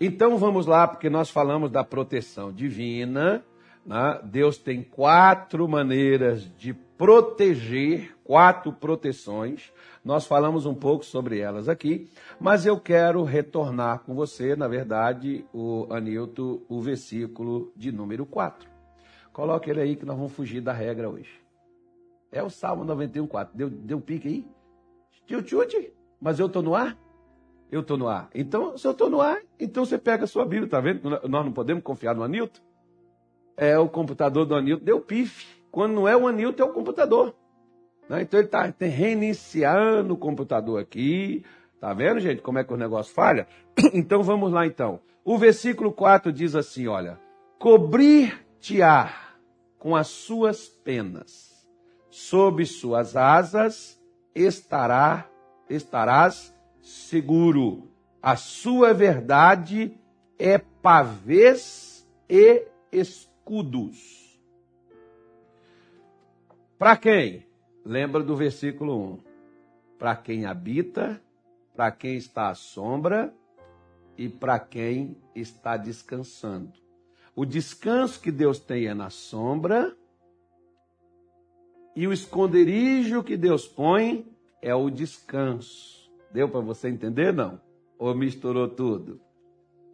Então vamos lá, porque nós falamos da proteção divina. Né? Deus tem quatro maneiras de proteger, quatro proteções. Nós falamos um pouco sobre elas aqui, mas eu quero retornar com você, na verdade, o Anilton, o versículo de número 4. Coloque ele aí que nós vamos fugir da regra hoje. É o Salmo 91, 4. Deu, deu pique aí? Tio chute, mas eu estou no ar? Eu estou no ar. Então, se eu estou no ar, então você pega a sua Bíblia, tá vendo? Nós não podemos confiar no Anilton. É o computador do Anilton, deu pife. Quando não é o Anilton, é o computador. Né? Então ele está tá reiniciando o computador aqui. Tá vendo, gente, como é que o negócio falha? Então vamos lá então. O versículo 4 diz assim: olha, cobrir-te-á com as suas penas, sob suas asas estará, estarás seguro. A sua verdade é pavês e escudos. Para quem? Lembra do versículo 1. Para quem habita, para quem está à sombra e para quem está descansando. O descanso que Deus tem é na sombra e o esconderijo que Deus põe é o descanso. Deu para você entender, não? Ou misturou tudo?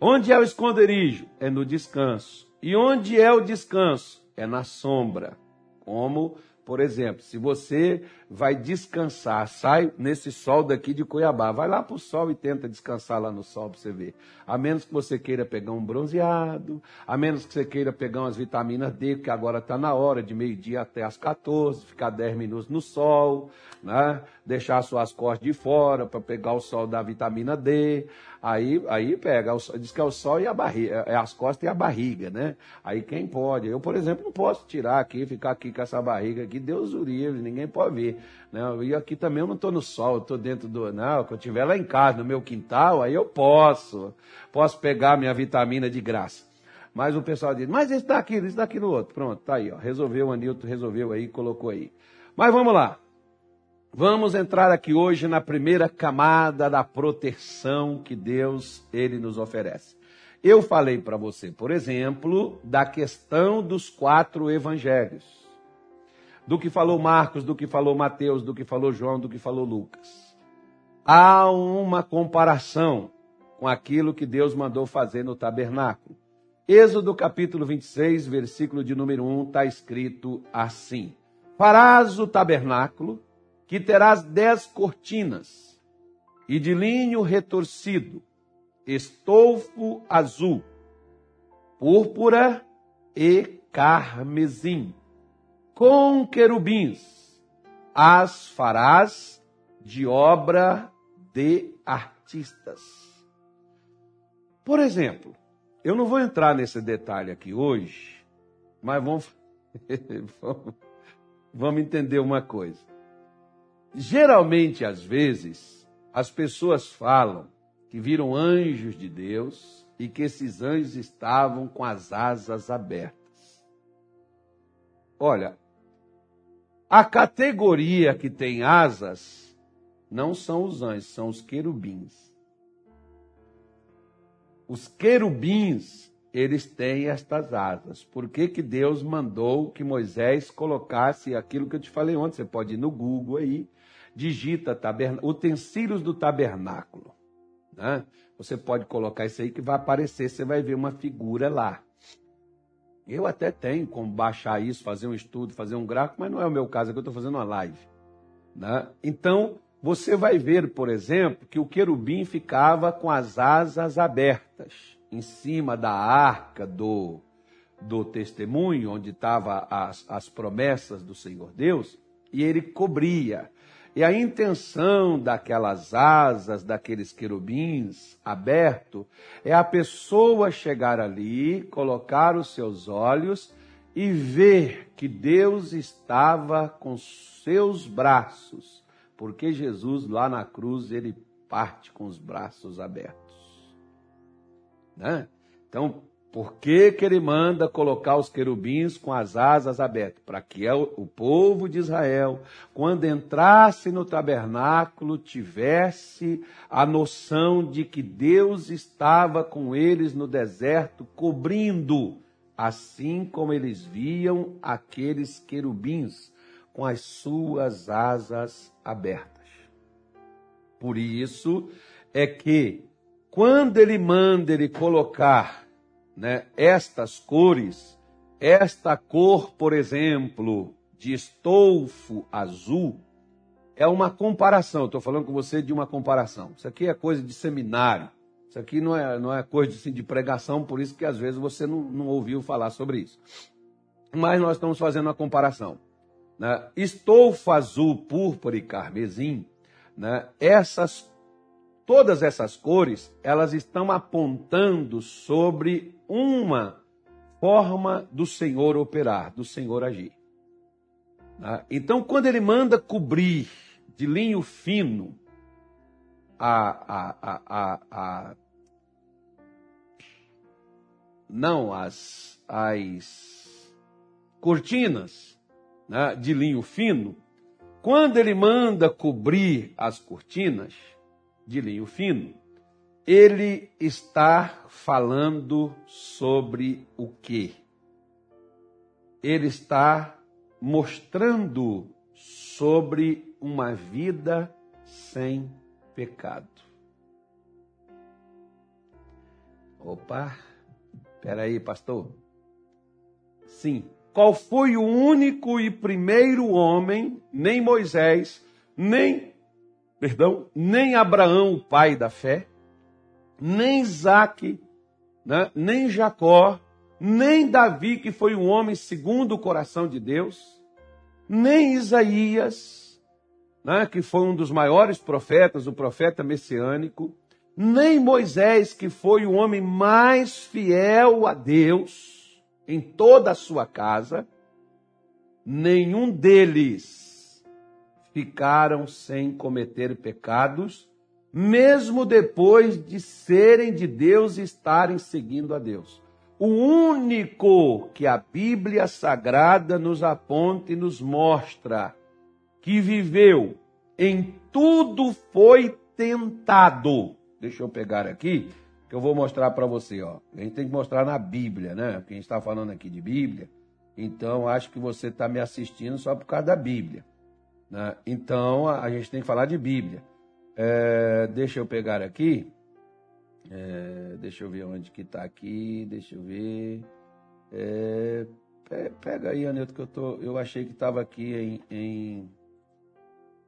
Onde é o esconderijo? É no descanso. E onde é o descanso? É na sombra. Como por exemplo, se você vai descansar, sai nesse sol daqui de Cuiabá, vai lá para o sol e tenta descansar lá no sol para você ver. A menos que você queira pegar um bronzeado, a menos que você queira pegar umas vitaminas D, que agora está na hora, de meio-dia até as 14, ficar 10 minutos no sol, né? deixar suas costas de fora para pegar o sol da vitamina D. Aí, aí pega, diz que é o sol e a barriga, é as costas e a barriga, né? Aí quem pode? Eu, por exemplo, não posso tirar aqui, ficar aqui com essa barriga aqui, Deus o livre, ninguém pode ver. Né? E aqui também eu não estou no sol, eu estou dentro do. Não, quando eu estiver lá em casa, no meu quintal, aí eu posso. Posso pegar minha vitamina de graça. Mas o pessoal diz, mas isso daqui, isso daqui no outro. Pronto, tá aí, ó. Resolveu, o Anilton resolveu aí, colocou aí. Mas vamos lá. Vamos entrar aqui hoje na primeira camada da proteção que Deus ele nos oferece. Eu falei para você, por exemplo, da questão dos quatro evangelhos. Do que falou Marcos, do que falou Mateus, do que falou João, do que falou Lucas. Há uma comparação com aquilo que Deus mandou fazer no tabernáculo. Êxodo capítulo 26, versículo de número 1, está escrito assim: Farás o tabernáculo que terás dez cortinas, e de linho retorcido, estofo azul, púrpura e carmesim, com querubins, as farás de obra de artistas. Por exemplo, eu não vou entrar nesse detalhe aqui hoje, mas vamos, vamos entender uma coisa. Geralmente, às vezes, as pessoas falam que viram anjos de Deus e que esses anjos estavam com as asas abertas. Olha, a categoria que tem asas não são os anjos, são os querubins. Os querubins, eles têm estas asas. Por que, que Deus mandou que Moisés colocasse aquilo que eu te falei ontem? Você pode ir no Google aí digita utensílios do tabernáculo. Né? Você pode colocar isso aí que vai aparecer, você vai ver uma figura lá. Eu até tenho como baixar isso, fazer um estudo, fazer um gráfico, mas não é o meu caso, é que eu estou fazendo uma live. Né? Então, você vai ver, por exemplo, que o querubim ficava com as asas abertas em cima da arca do, do testemunho, onde estavam as, as promessas do Senhor Deus, e ele cobria. E a intenção daquelas asas, daqueles querubins aberto, é a pessoa chegar ali, colocar os seus olhos e ver que Deus estava com seus braços, porque Jesus lá na cruz ele parte com os braços abertos. Né? Então, Por que, que ele manda colocar os querubins com as asas abertas? Para que o povo de Israel, quando entrasse no tabernáculo, tivesse a noção de que Deus estava com eles no deserto, cobrindo, assim como eles viam aqueles querubins com as suas asas abertas. Por isso é que, quando ele manda ele colocar né, estas cores, esta cor, por exemplo, de estofo azul, é uma comparação. Estou falando com você de uma comparação. Isso aqui é coisa de seminário. Isso aqui não é, não é coisa assim, de pregação, por isso que às vezes você não, não ouviu falar sobre isso. Mas nós estamos fazendo uma comparação. Né? Estofo azul, púrpura e carmesim, né? essas Todas essas cores, elas estão apontando sobre uma forma do Senhor operar, do Senhor agir. Tá? Então, quando ele manda cobrir de linho fino a, a, a, a não as, as cortinas né, de linho fino, quando ele manda cobrir as cortinas, de linho fino, ele está falando sobre o quê? Ele está mostrando sobre uma vida sem pecado. Opa, peraí, pastor. Sim. Qual foi o único e primeiro homem, nem Moisés, nem perdão, nem Abraão, o pai da fé, nem Isaac, né, nem Jacó, nem Davi, que foi um homem segundo o coração de Deus, nem Isaías, né, que foi um dos maiores profetas, o profeta messiânico, nem Moisés, que foi o homem mais fiel a Deus em toda a sua casa, nenhum deles ficaram sem cometer pecados, mesmo depois de serem de Deus e estarem seguindo a Deus. O único que a Bíblia Sagrada nos aponta e nos mostra que viveu em tudo foi tentado. Deixa eu pegar aqui, que eu vou mostrar para você. Ó. A gente tem que mostrar na Bíblia, né? Porque a gente está falando aqui de Bíblia. Então, acho que você está me assistindo só por causa da Bíblia. Né? Então, a gente tem que falar de Bíblia. É, deixa eu pegar aqui. É, deixa eu ver onde que está aqui. Deixa eu ver. É, pega aí, Aneto, que eu, tô, eu achei que estava aqui em. em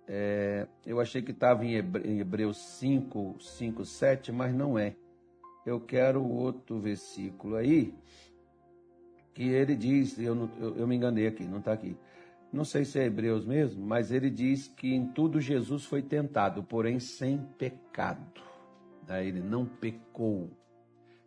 é, eu achei que estava em, Hebreus 5, 5, 7, mas não é. Eu quero outro versículo aí, que ele diz, eu, não, eu, eu me enganei aqui, não está aqui não sei se é Hebreus mesmo, mas ele diz que em tudo Jesus foi tentado, porém sem pecado. Ele não pecou,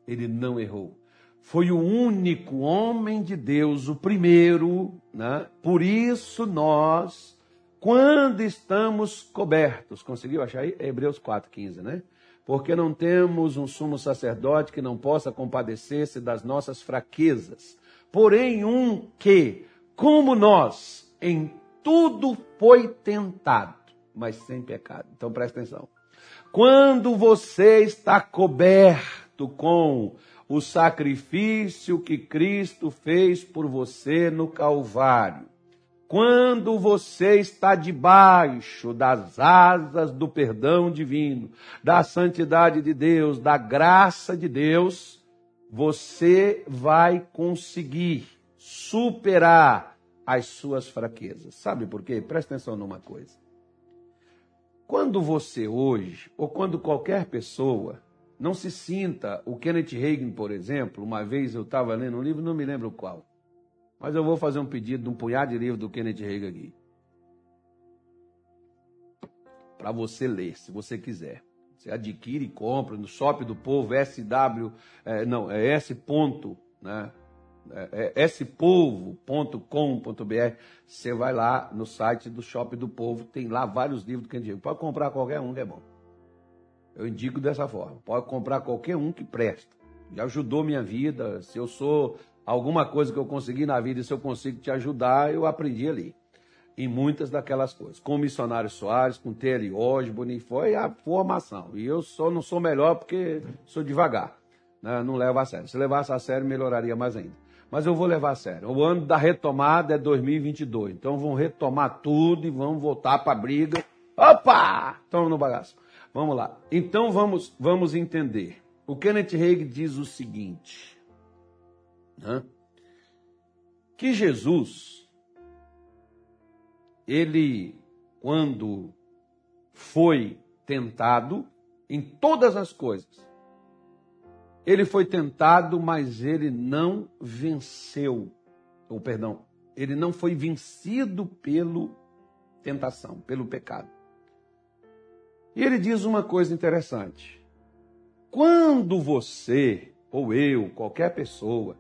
ele não errou. Foi o único homem de Deus, o primeiro, né? por isso nós, quando estamos cobertos, conseguiu achar aí? Hebreus 4,15, né? Porque não temos um sumo sacerdote que não possa compadecer-se das nossas fraquezas, porém um que, como nós, em tudo foi tentado, mas sem pecado. Então presta atenção. Quando você está coberto com o sacrifício que Cristo fez por você no Calvário, quando você está debaixo das asas do perdão divino, da santidade de Deus, da graça de Deus, você vai conseguir superar as suas fraquezas. Sabe por quê? Presta atenção numa coisa. Quando você hoje, ou quando qualquer pessoa, não se sinta, o Kenneth Reagan, por exemplo, uma vez eu estava lendo um livro, não me lembro qual, mas eu vou fazer um pedido de um punhado de livro do Kenneth Reagan aqui. Para você ler, se você quiser. Você adquire e compra no Shop do Povo, SW, é, não, é S. Ponto, né? É, é spovo.com.br. Você vai lá no site do Shopping do Povo, tem lá vários livros do Candido. Pode comprar qualquer um que é bom. Eu indico dessa forma. Pode comprar qualquer um que presta. já ajudou minha vida. Se eu sou alguma coisa que eu consegui na vida e se eu consigo te ajudar, eu aprendi ali. Em muitas daquelas coisas. Com o missionário Soares, com Terry Osborne, foi a formação. E eu só não sou melhor porque sou devagar. Né? Não levo a sério. Se levasse a sério, melhoraria mais ainda. Mas eu vou levar a sério. O ano da retomada é 2022. Então vão retomar tudo e vamos voltar para a briga. Opa! Estamos no bagaço. Vamos lá. Então vamos, vamos entender. O Kenneth Hagin diz o seguinte: né? que Jesus, ele, quando foi tentado em todas as coisas, ele foi tentado, mas ele não venceu. Ou perdão, ele não foi vencido pelo tentação, pelo pecado. E ele diz uma coisa interessante. Quando você, ou eu, qualquer pessoa,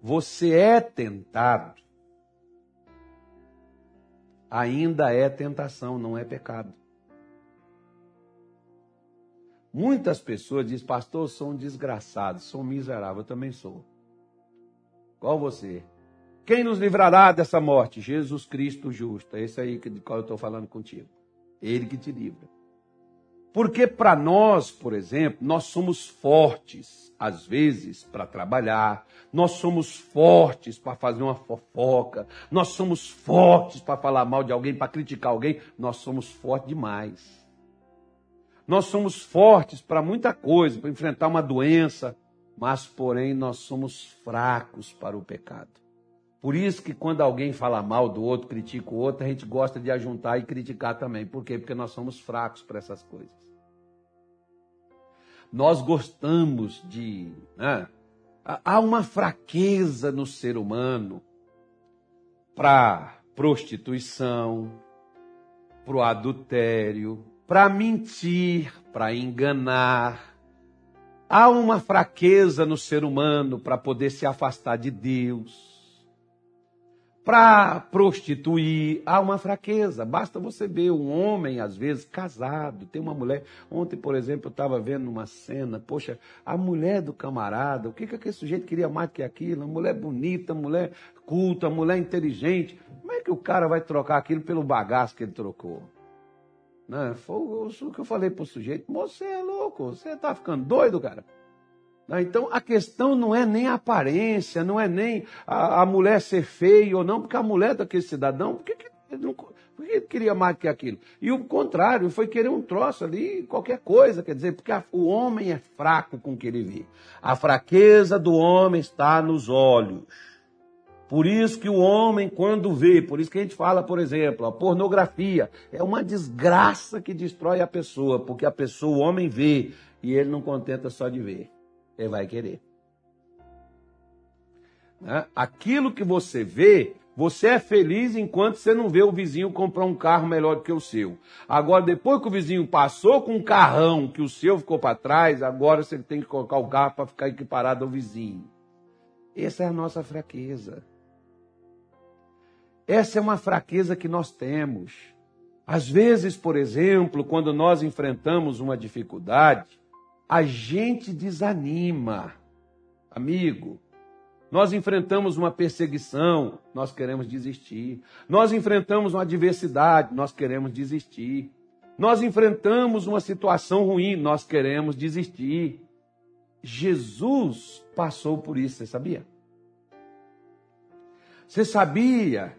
você é tentado, ainda é tentação, não é pecado. Muitas pessoas dizem, pastor, eu sou um desgraçado, sou um miserável, eu também sou. Qual você? Quem nos livrará dessa morte? Jesus Cristo justo. É esse aí de qual eu estou falando contigo. Ele que te livra. Porque para nós, por exemplo, nós somos fortes, às vezes, para trabalhar, nós somos fortes para fazer uma fofoca, nós somos fortes para falar mal de alguém, para criticar alguém, nós somos fortes demais. Nós somos fortes para muita coisa, para enfrentar uma doença, mas, porém, nós somos fracos para o pecado. Por isso que quando alguém fala mal do outro, critica o outro, a gente gosta de ajuntar e criticar também. Por quê? Porque nós somos fracos para essas coisas. Nós gostamos de. Né? Há uma fraqueza no ser humano para prostituição, para o adultério, para mentir, para enganar. Há uma fraqueza no ser humano para poder se afastar de Deus para prostituir, há uma fraqueza. Basta você ver um homem, às vezes, casado, tem uma mulher. Ontem, por exemplo, eu estava vendo uma cena, poxa, a mulher do camarada, o que, que aquele sujeito queria mais que aquilo? Uma mulher bonita, mulher culta, mulher inteligente. Como é que o cara vai trocar aquilo pelo bagaço que ele trocou? Né? foi o que eu falei para o sujeito. Você é louco, você está ficando doido, cara. Né? Então a questão não é nem a aparência, não é nem a, a mulher ser feia ou não, porque a mulher daquele cidadão, por que, que ele não, por que ele queria mais que aquilo? E o contrário, foi querer um troço ali, qualquer coisa, quer dizer, porque a, o homem é fraco com o que ele vê. A fraqueza do homem está nos olhos. Por isso que o homem, quando vê, por isso que a gente fala, por exemplo, a pornografia é uma desgraça que destrói a pessoa, porque a pessoa, o homem vê, e ele não contenta só de ver ele vai querer. Né? Aquilo que você vê, você é feliz enquanto você não vê o vizinho comprar um carro melhor do que o seu. Agora, depois que o vizinho passou com um carrão que o seu ficou para trás, agora você tem que colocar o carro para ficar equiparado ao vizinho. Essa é a nossa fraqueza. Essa é uma fraqueza que nós temos. Às vezes, por exemplo, quando nós enfrentamos uma dificuldade, a gente desanima. Amigo, nós enfrentamos uma perseguição, nós queremos desistir. Nós enfrentamos uma adversidade, nós queremos desistir. Nós enfrentamos uma situação ruim, nós queremos desistir. Jesus passou por isso, você sabia? Você sabia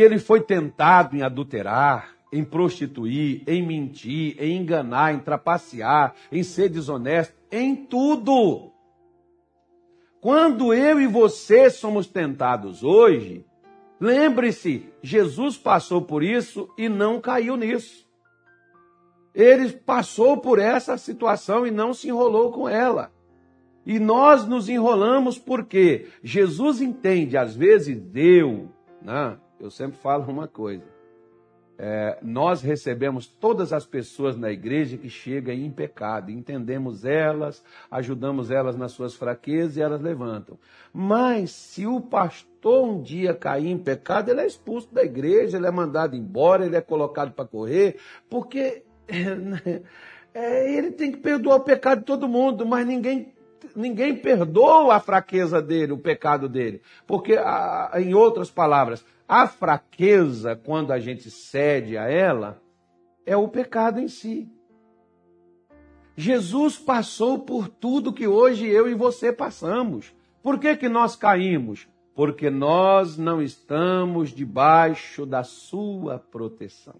que ele foi tentado em adulterar? em prostituir, em mentir, em enganar, em trapacear, em ser desonesto, em tudo. Quando eu e você somos tentados hoje, lembre-se, Jesus passou por isso e não caiu nisso. Ele passou por essa situação e não se enrolou com ela. E nós nos enrolamos porque Jesus entende, às vezes deu, né? Eu sempre falo uma coisa, é, nós recebemos todas as pessoas na igreja que chegam em pecado, entendemos elas, ajudamos elas nas suas fraquezas e elas levantam. Mas se o pastor um dia cair em pecado, ele é expulso da igreja, ele é mandado embora, ele é colocado para correr, porque é, ele tem que perdoar o pecado de todo mundo, mas ninguém ninguém perdoa a fraqueza dele, o pecado dele. Porque, em outras palavras, a fraqueza, quando a gente cede a ela, é o pecado em si. Jesus passou por tudo que hoje eu e você passamos. Por que, que nós caímos? Porque nós não estamos debaixo da sua proteção.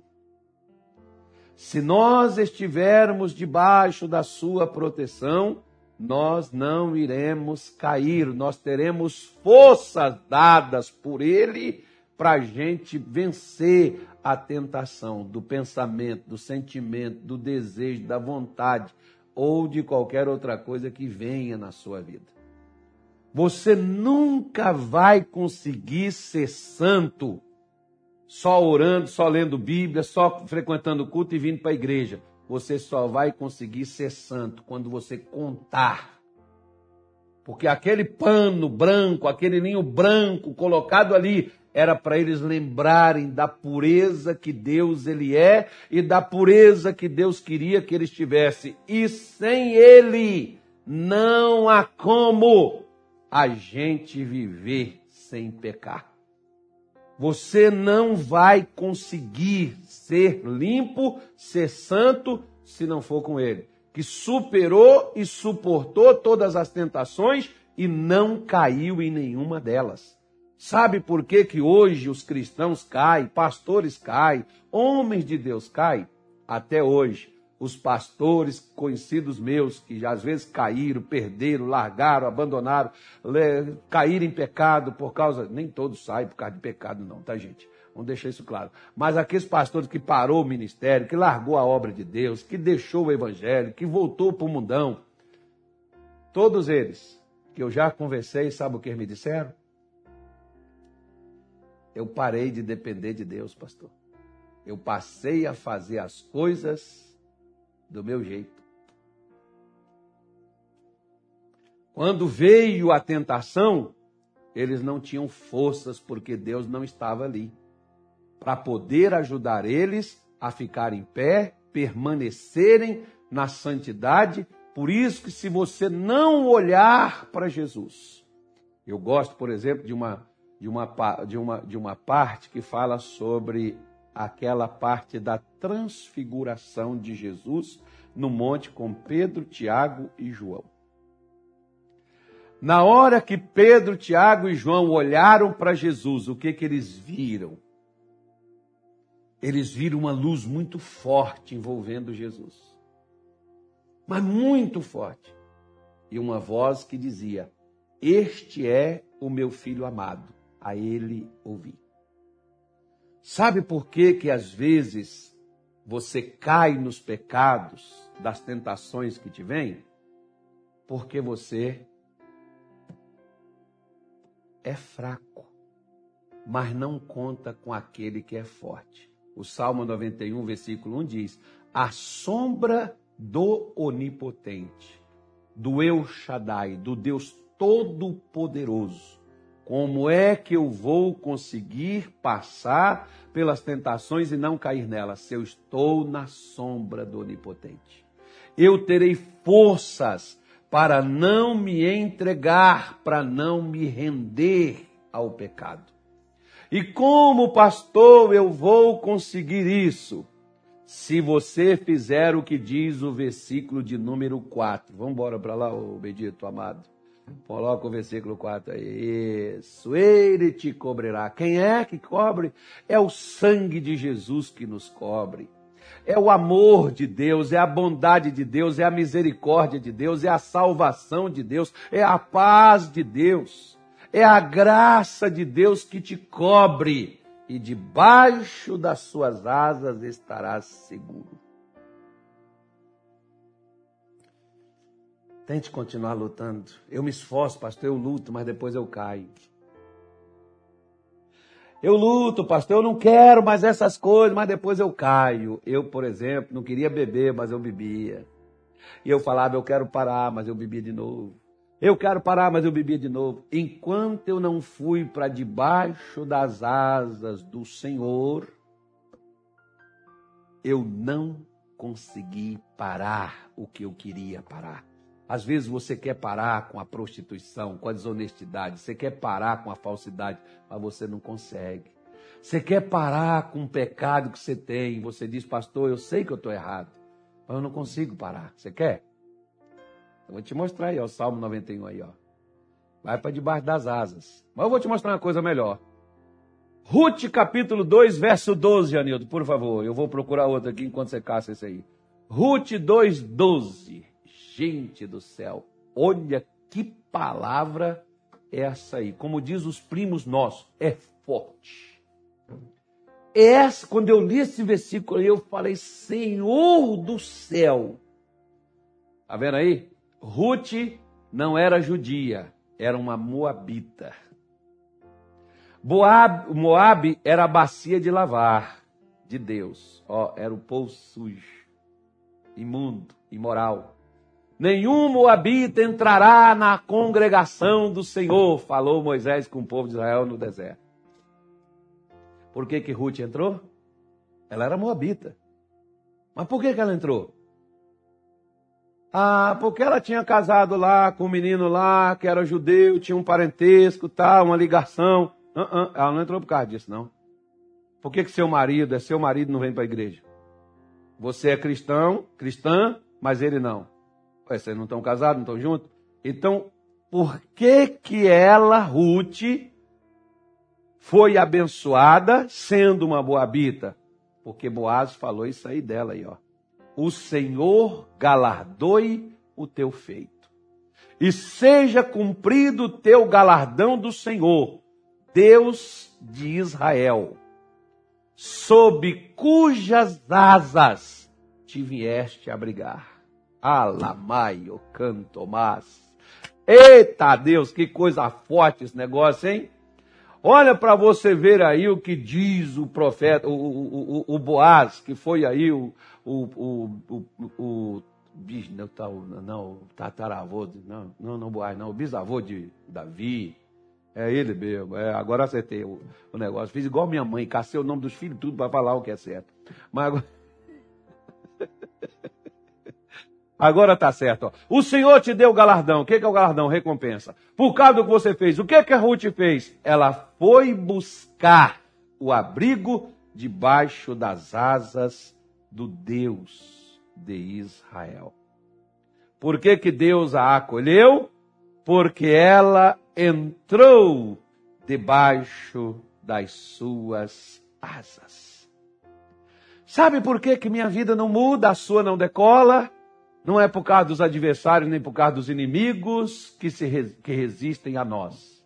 Se nós estivermos debaixo da sua proteção, nós não iremos cair, nós teremos forças dadas por Ele para a gente vencer a tentação do pensamento, do sentimento, do desejo, da vontade ou de qualquer outra coisa que venha na sua vida. Você nunca vai conseguir ser santo só orando, só lendo Bíblia, só frequentando culto e vindo para a igreja. Você só vai conseguir ser santo quando você contar. Porque aquele pano branco, aquele ninho branco colocado ali, era para eles lembrarem da pureza que Deus ele é e da pureza que Deus queria que eles tivessem. E sem ele não há como a gente viver sem pecar. Você não vai conseguir ser limpo, ser santo, se não for com ele, que superou e suportou todas as tentações e não caiu em nenhuma delas. Sabe por que, que hoje os cristãos caem, pastores caem, homens de Deus caem? Até hoje, os pastores conhecidos meus, que às vezes caíram, perderam, largaram, abandonaram, caíram em pecado por causa. Nem todos saem por causa de pecado, não, tá, gente? Vamos deixar isso claro. Mas aqueles pastores que parou o ministério, que largou a obra de Deus, que deixou o evangelho, que voltou para o mundão, todos eles que eu já conversei, sabe o que me disseram? Eu parei de depender de Deus, pastor. Eu passei a fazer as coisas do meu jeito. Quando veio a tentação, eles não tinham forças porque Deus não estava ali para poder ajudar eles a ficar em pé, permanecerem na santidade. Por isso que se você não olhar para Jesus, eu gosto, por exemplo, de uma de uma, de uma, de uma parte que fala sobre aquela parte da transfiguração de Jesus no monte com Pedro, Tiago e João. Na hora que Pedro, Tiago e João olharam para Jesus, o que que eles viram? Eles viram uma luz muito forte envolvendo Jesus. Mas muito forte. E uma voz que dizia: Este é o meu filho amado a ele ouvir. Sabe por que que às vezes você cai nos pecados, das tentações que te vêm? Porque você é fraco, mas não conta com aquele que é forte. O Salmo 91, versículo 1 diz: A sombra do Onipotente, do El Shaddai, do Deus Todo-Poderoso, como é que eu vou conseguir passar pelas tentações e não cair nelas se eu estou na sombra do Onipotente? Eu terei forças para não me entregar, para não me render ao pecado. E como pastor eu vou conseguir isso? Se você fizer o que diz o versículo de número 4. Vamos embora para lá, ô bendito amado. Coloca o versículo 4 aí. Isso, ele te cobrirá. Quem é que cobre? É o sangue de Jesus que nos cobre. É o amor de Deus, é a bondade de Deus, é a misericórdia de Deus, é a salvação de Deus, é a paz de Deus, é a graça de Deus que te cobre e debaixo das suas asas estarás seguro. Tente continuar lutando. Eu me esforço, pastor, eu luto, mas depois eu caio. Eu luto, pastor, eu não quero mais essas coisas, mas depois eu caio. Eu, por exemplo, não queria beber, mas eu bebia. E eu falava, eu quero parar, mas eu bebia de novo. Eu quero parar, mas eu bebia de novo. Enquanto eu não fui para debaixo das asas do Senhor, eu não consegui parar o que eu queria parar Às vezes você quer parar com a prostituição, com a desonestidade, você quer parar com a falsidade, mas você não consegue. Você quer parar com o pecado que você tem, você diz, pastor, eu sei que eu estou errado, mas eu não consigo parar. Você quer? Eu vou te mostrar aí, ó, o Salmo 91 aí, ó. Vai para debaixo das asas. Mas eu vou te mostrar uma coisa melhor. Ruth capítulo 2, verso 12, Anildo, por favor. Eu vou procurar outro aqui enquanto você caça esse aí. Ruth 2, 12. Gente do céu, olha que palavra é essa aí. Como diz os primos nossos, é forte. Essa, quando eu li esse versículo, eu falei, Senhor do céu. Tá vendo aí? Ruth não era judia, era uma moabita. Moab, Moab era a bacia de lavar de Deus. Ó, era o povo sujo, imundo, imoral. Nenhum moabita entrará na congregação do Senhor, falou Moisés com o povo de Israel no deserto. Por que que Ruth entrou? Ela era moabita. Mas por que que ela entrou? Ah, porque ela tinha casado lá com um menino lá, que era judeu, tinha um parentesco, tal, uma ligação. Uh -uh, ela não entrou por causa disso, não. Por que, que seu marido é seu marido não vem para a igreja? Você é cristão, cristã, mas ele não. Ué, vocês não estão casados, não estão juntos? Então, por que que ela, Ruth, foi abençoada sendo uma boabita? Porque Boaz falou isso aí dela aí, ó. O Senhor galardoe o teu feito. E seja cumprido o teu galardão do Senhor Deus de Israel, sob cujas asas te vieste abrigar. Alamaio cantomás. Eita Deus, que coisa forte esse negócio, hein? Olha para você ver aí o que diz o profeta, o, o, o, o Boaz, que foi aí o, o, o, o, não, não, tataravô, não, não, não Boaz, não, o bisavô de Davi, é ele mesmo. É, agora acertei o, o, negócio. Fiz igual minha mãe, cacei o nome dos filhos, tudo para falar o que é certo. Mas agora. Agora está certo. Ó. O Senhor te deu o galardão. O que é o galardão? Recompensa. Por causa do que você fez. O que, que a Ruth fez? Ela foi buscar o abrigo debaixo das asas do Deus de Israel. Por que, que Deus a acolheu? Porque ela entrou debaixo das suas asas. Sabe por que, que minha vida não muda, a sua não decola? Não é por causa dos adversários, nem por causa dos inimigos que, se, que resistem a nós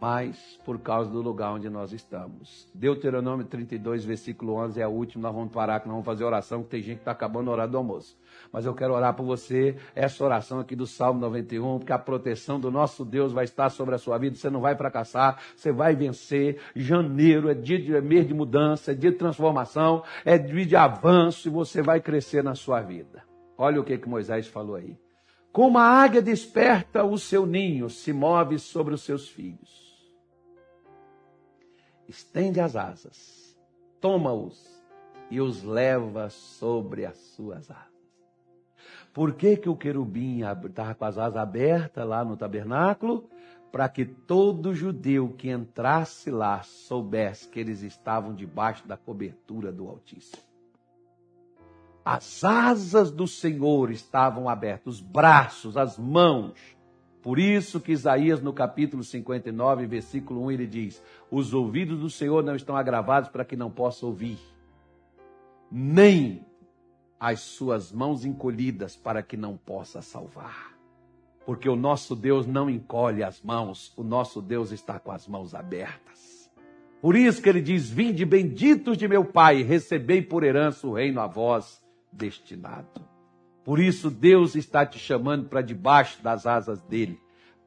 mas por causa do lugar onde nós estamos. Deuteronômio 32, versículo 11 é o último, nós vamos parar, que nós vamos fazer oração, que tem gente que está acabando a orar do almoço. Mas eu quero orar por você, essa oração aqui do Salmo 91, porque a proteção do nosso Deus vai estar sobre a sua vida, você não vai fracassar, você vai vencer. Janeiro é dia de é mês de mudança, é dia de transformação, é dia de avanço e você vai crescer na sua vida. Olha o que, que Moisés falou aí. Como a águia desperta o seu ninho, se move sobre os seus filhos estende as asas, toma-os e os leva sobre as suas asas. Por que, que o querubim estava com as asas abertas lá no tabernáculo? Para que todo judeu que entrasse lá soubesse que eles estavam debaixo da cobertura do Altíssimo. As asas do Senhor estavam abertas, os braços, as mãos, por isso que Isaías, no capítulo 59, versículo 1, ele diz: Os ouvidos do Senhor não estão agravados para que não possa ouvir, nem as suas mãos encolhidas para que não possa salvar. Porque o nosso Deus não encolhe as mãos, o nosso Deus está com as mãos abertas. Por isso que ele diz: Vinde benditos de meu Pai, recebei por herança o reino a vós destinado. Por isso Deus está te chamando para debaixo das asas dele.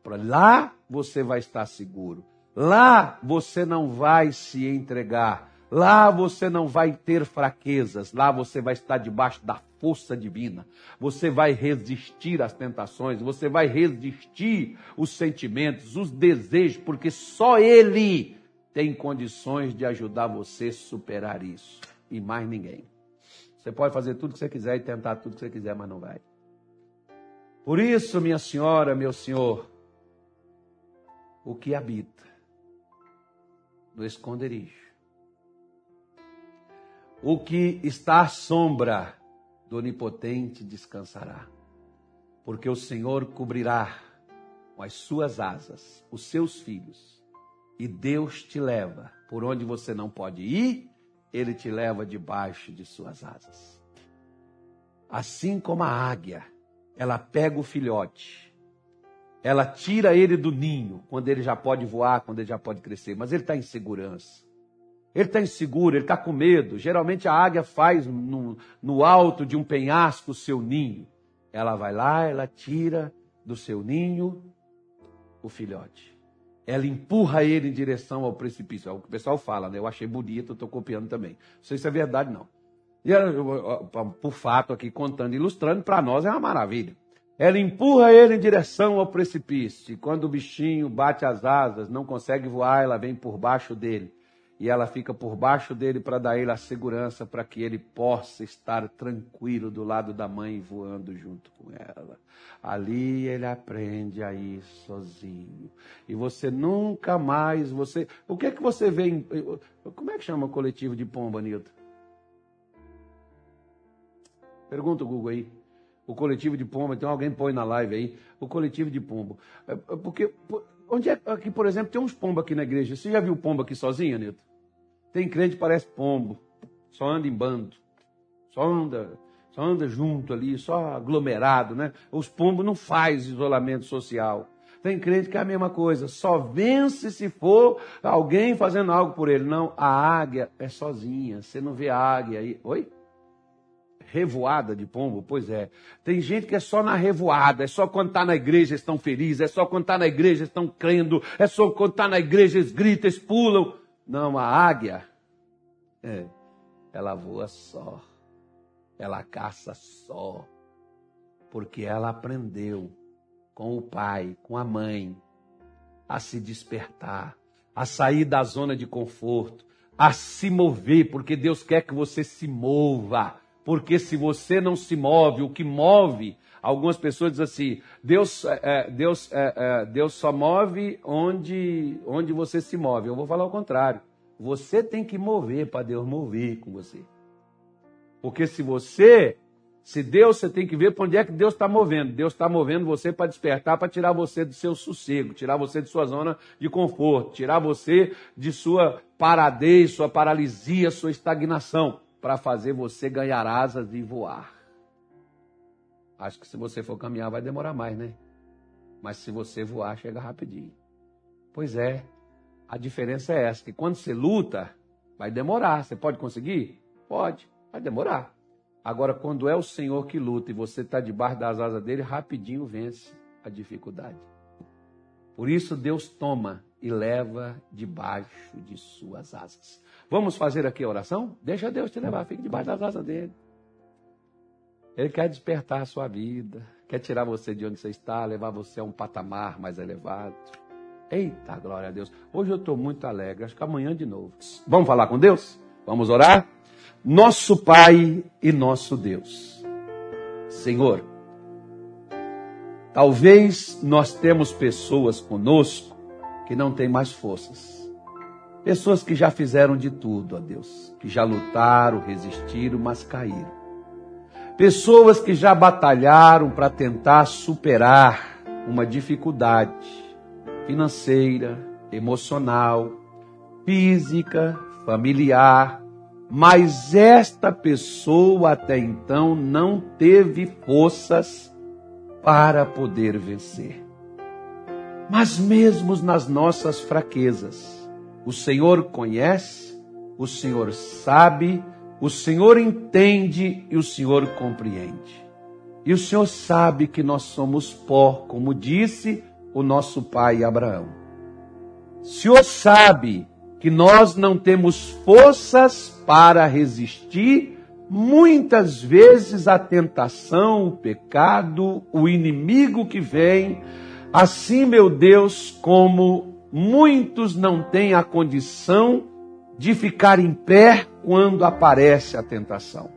Para lá você vai estar seguro. Lá você não vai se entregar. Lá você não vai ter fraquezas. Lá você vai estar debaixo da força divina. Você vai resistir às tentações. Você vai resistir os sentimentos, os desejos, porque só Ele tem condições de ajudar você a superar isso. E mais ninguém. Você pode fazer tudo que você quiser e tentar tudo que você quiser, mas não vai. Por isso, minha senhora, meu senhor, o que habita no esconderijo, o que está à sombra do Onipotente descansará, porque o Senhor cobrirá com as suas asas os seus filhos, e Deus te leva por onde você não pode ir, ele te leva debaixo de suas asas. Assim como a águia, ela pega o filhote, ela tira ele do ninho, quando ele já pode voar, quando ele já pode crescer, mas ele está em segurança. Ele está inseguro, ele está com medo. Geralmente a águia faz no, no alto de um penhasco o seu ninho. Ela vai lá, ela tira do seu ninho o filhote. Ela empurra ele em direção ao precipício. É o que o pessoal fala, né? Eu achei bonito, estou copiando também. Não sei se é verdade, não. E ela, por fato aqui, contando, ilustrando, para nós é uma maravilha. Ela empurra ele em direção ao precipício. E quando o bichinho bate as asas, não consegue voar, ela vem por baixo dele e ela fica por baixo dele para dar ele a segurança para que ele possa estar tranquilo do lado da mãe voando junto com ela. Ali ele aprende a ir sozinho. E você nunca mais você, o que é que você vê em, como é que chama o coletivo de pomba, Nilton? Pergunta o Google aí. O coletivo de pomba, então alguém põe na live aí, o coletivo de pombo. É, é porque onde é aqui, por exemplo, tem uns pombos aqui na igreja. Você já viu pombo aqui sozinho, Nilton? Tem crente que parece pombo, só anda em bando, só anda, só anda junto ali, só aglomerado, né? Os pombos não faz isolamento social. Tem crente que é a mesma coisa, só vence se for alguém fazendo algo por ele. Não, a águia é sozinha. Você não vê a águia aí. Oi? Revoada de pombo? Pois é. Tem gente que é só na revoada, é só quando está na igreja estão felizes, é só quando está na igreja estão crendo, é só quando está na igreja eles gritam, eles pulam. Não, a águia, é, ela voa só. Ela caça só. Porque ela aprendeu com o pai, com a mãe, a se despertar, a sair da zona de conforto, a se mover, porque Deus quer que você se mova. Porque se você não se move, o que move, algumas pessoas dizem assim: Deus, é, é Deus, é, é, Deus só move onde, onde você se move. Eu vou falar o contrário. Você tem que mover para Deus mover com você. Porque se você, se Deus, você tem que ver para onde é que Deus está movendo. Deus está movendo você para despertar, para tirar você do seu sossego, tirar você de sua zona de conforto, tirar você de sua paradez, sua paralisia, sua estagnação, para fazer você ganhar asas e voar. Acho que se você for caminhar vai demorar mais, né? Mas se você voar, chega rapidinho. Pois é, a diferença é essa, que quando você luta, vai demorar. Você pode conseguir? Pode, vai demorar. Agora, quando é o Senhor que luta e você está debaixo das asas dele, rapidinho vence a dificuldade. Por isso, Deus toma e leva debaixo de suas asas. Vamos fazer aqui a oração? Deixa Deus te levar, fique debaixo das asas dele. Ele quer despertar a sua vida, quer tirar você de onde você está, levar você a um patamar mais elevado. Eita, glória a Deus. Hoje eu estou muito alegre, acho que amanhã de novo. Vamos falar com Deus? Vamos orar? Nosso Pai e nosso Deus. Senhor, talvez nós temos pessoas conosco que não têm mais forças. Pessoas que já fizeram de tudo, ó Deus, que já lutaram, resistiram, mas caíram. Pessoas que já batalharam para tentar superar uma dificuldade financeira, emocional, física, familiar, mas esta pessoa até então não teve forças para poder vencer. Mas mesmo nas nossas fraquezas, o Senhor conhece, o Senhor sabe, o Senhor entende e o Senhor compreende. E o Senhor sabe que nós somos pó, como disse o nosso pai Abraão. O Senhor sabe que nós não temos forças para resistir muitas vezes à tentação, o pecado, o inimigo que vem. Assim, meu Deus, como muitos não têm a condição de ficar em pé quando aparece a tentação.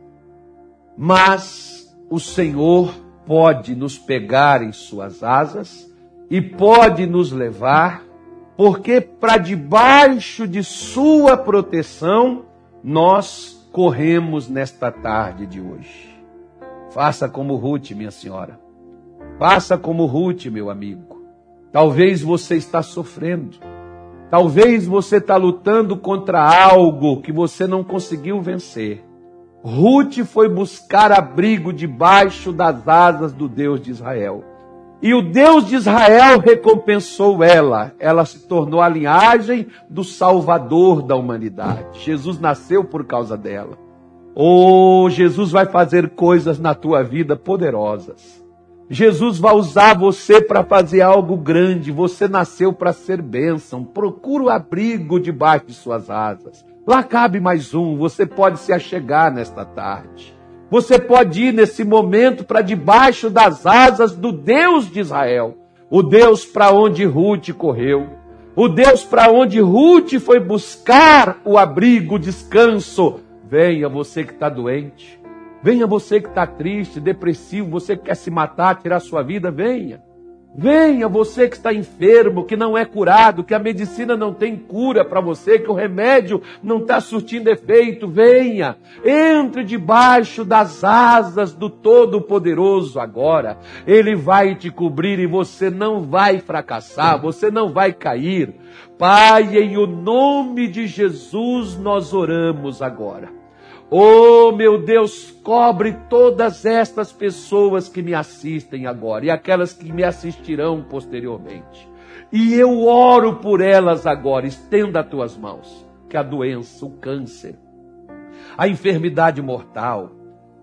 Mas o Senhor pode nos pegar em suas asas e pode nos levar, porque para debaixo de sua proteção nós corremos nesta tarde de hoje. Faça como Ruth, minha senhora. Faça como Ruth, meu amigo. Talvez você está sofrendo. Talvez você está lutando contra algo que você não conseguiu vencer. Ruth foi buscar abrigo debaixo das asas do Deus de Israel. E o Deus de Israel recompensou ela. Ela se tornou a linhagem do Salvador da humanidade. Jesus nasceu por causa dela. Oh, Jesus vai fazer coisas na tua vida poderosas. Jesus vai usar você para fazer algo grande. Você nasceu para ser bênção. Procura o abrigo debaixo de suas asas. Lá cabe mais um, você pode se achegar nesta tarde. Você pode ir nesse momento para debaixo das asas do Deus de Israel, o Deus para onde Ruth correu, o Deus para onde Ruth foi buscar o abrigo, o descanso. Venha você que está doente, venha você que está triste, depressivo, você que quer se matar, tirar sua vida, venha. Venha você que está enfermo, que não é curado, que a medicina não tem cura para você, que o remédio não está surtindo efeito. Venha, entre debaixo das asas do Todo-Poderoso agora. Ele vai te cobrir e você não vai fracassar, você não vai cair. Pai, em o nome de Jesus nós oramos agora. Oh, meu Deus, cobre todas estas pessoas que me assistem agora e aquelas que me assistirão posteriormente. E eu oro por elas agora. Estenda as tuas mãos. Que a doença, o câncer, a enfermidade mortal,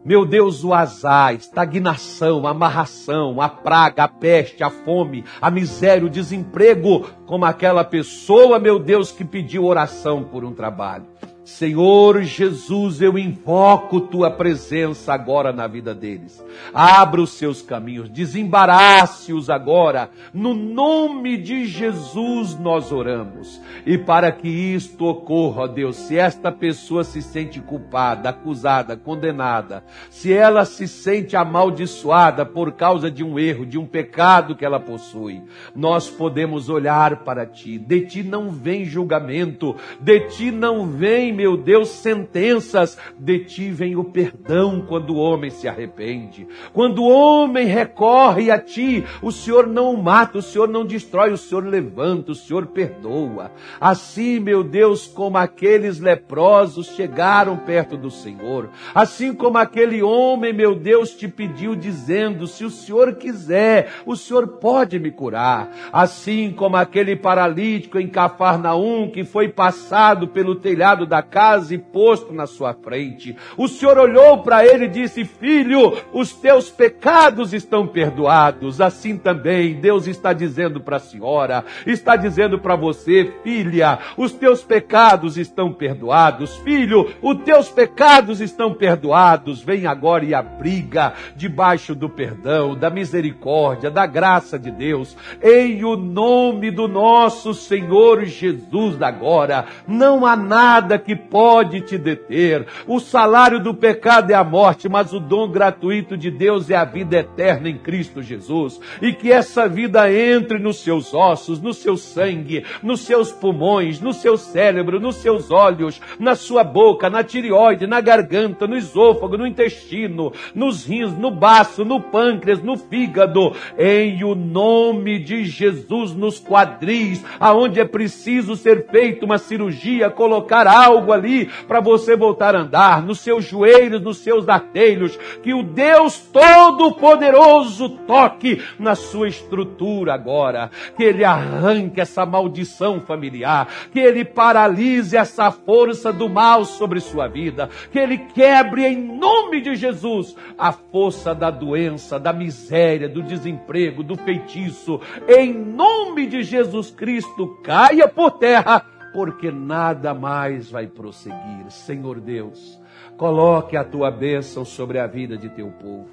meu Deus, o azar, estagnação, amarração, a praga, a peste, a fome, a miséria, o desemprego, como aquela pessoa, meu Deus, que pediu oração por um trabalho. Senhor Jesus, eu invoco tua presença agora na vida deles. Abra os seus caminhos, desembarace-os agora. No nome de Jesus nós oramos. E para que isto ocorra, ó Deus, se esta pessoa se sente culpada, acusada, condenada, se ela se sente amaldiçoada por causa de um erro, de um pecado que ela possui, nós podemos olhar para ti. De ti não vem julgamento, de ti não vem meu Deus, sentenças, de ti vem o perdão quando o homem se arrepende. Quando o homem recorre a ti, o Senhor não o mata, o Senhor não destrói, o Senhor levanta, o Senhor perdoa. Assim, meu Deus, como aqueles leprosos chegaram perto do Senhor, assim como aquele homem, meu Deus, te pediu dizendo: se o Senhor quiser, o Senhor pode me curar. Assim como aquele paralítico em Cafarnaum que foi passado pelo telhado da casa e posto na sua frente. O Senhor olhou para ele e disse: Filho, os teus pecados estão perdoados. Assim também Deus está dizendo para a senhora, está dizendo para você, filha, os teus pecados estão perdoados. Filho, os teus pecados estão perdoados. Vem agora e abriga debaixo do perdão, da misericórdia, da graça de Deus, em o nome do nosso Senhor Jesus agora. Não há nada que pode te deter. O salário do pecado é a morte, mas o dom gratuito de Deus é a vida eterna em Cristo Jesus. E que essa vida entre nos seus ossos, no seu sangue, nos seus pulmões, no seu cérebro, nos seus olhos, na sua boca, na tireoide, na garganta, no esôfago, no intestino, nos rins, no baço, no pâncreas, no fígado, em o nome de Jesus, nos quadris, aonde é preciso ser feita uma cirurgia, colocar algo ali para você voltar a andar, nos seus joelhos, nos seus artelhos, que o Deus Todo-Poderoso toque na sua estrutura agora, que Ele arranque essa maldição familiar, que Ele paralise essa força do mal sobre sua vida, que Ele quebre em nome de Jesus a força da doença, da miséria, do desemprego, do feitiço, em nome de Jesus Cristo, caia por terra porque nada mais vai prosseguir. Senhor Deus, coloque a tua bênção sobre a vida de teu povo.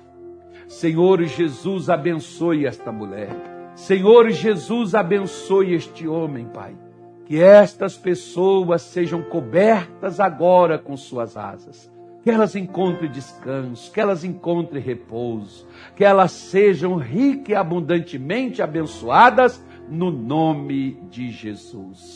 Senhor Jesus, abençoe esta mulher. Senhor Jesus, abençoe este homem, Pai. Que estas pessoas sejam cobertas agora com suas asas que elas encontrem descanso, que elas encontrem repouso, que elas sejam ricas e abundantemente abençoadas no nome de Jesus.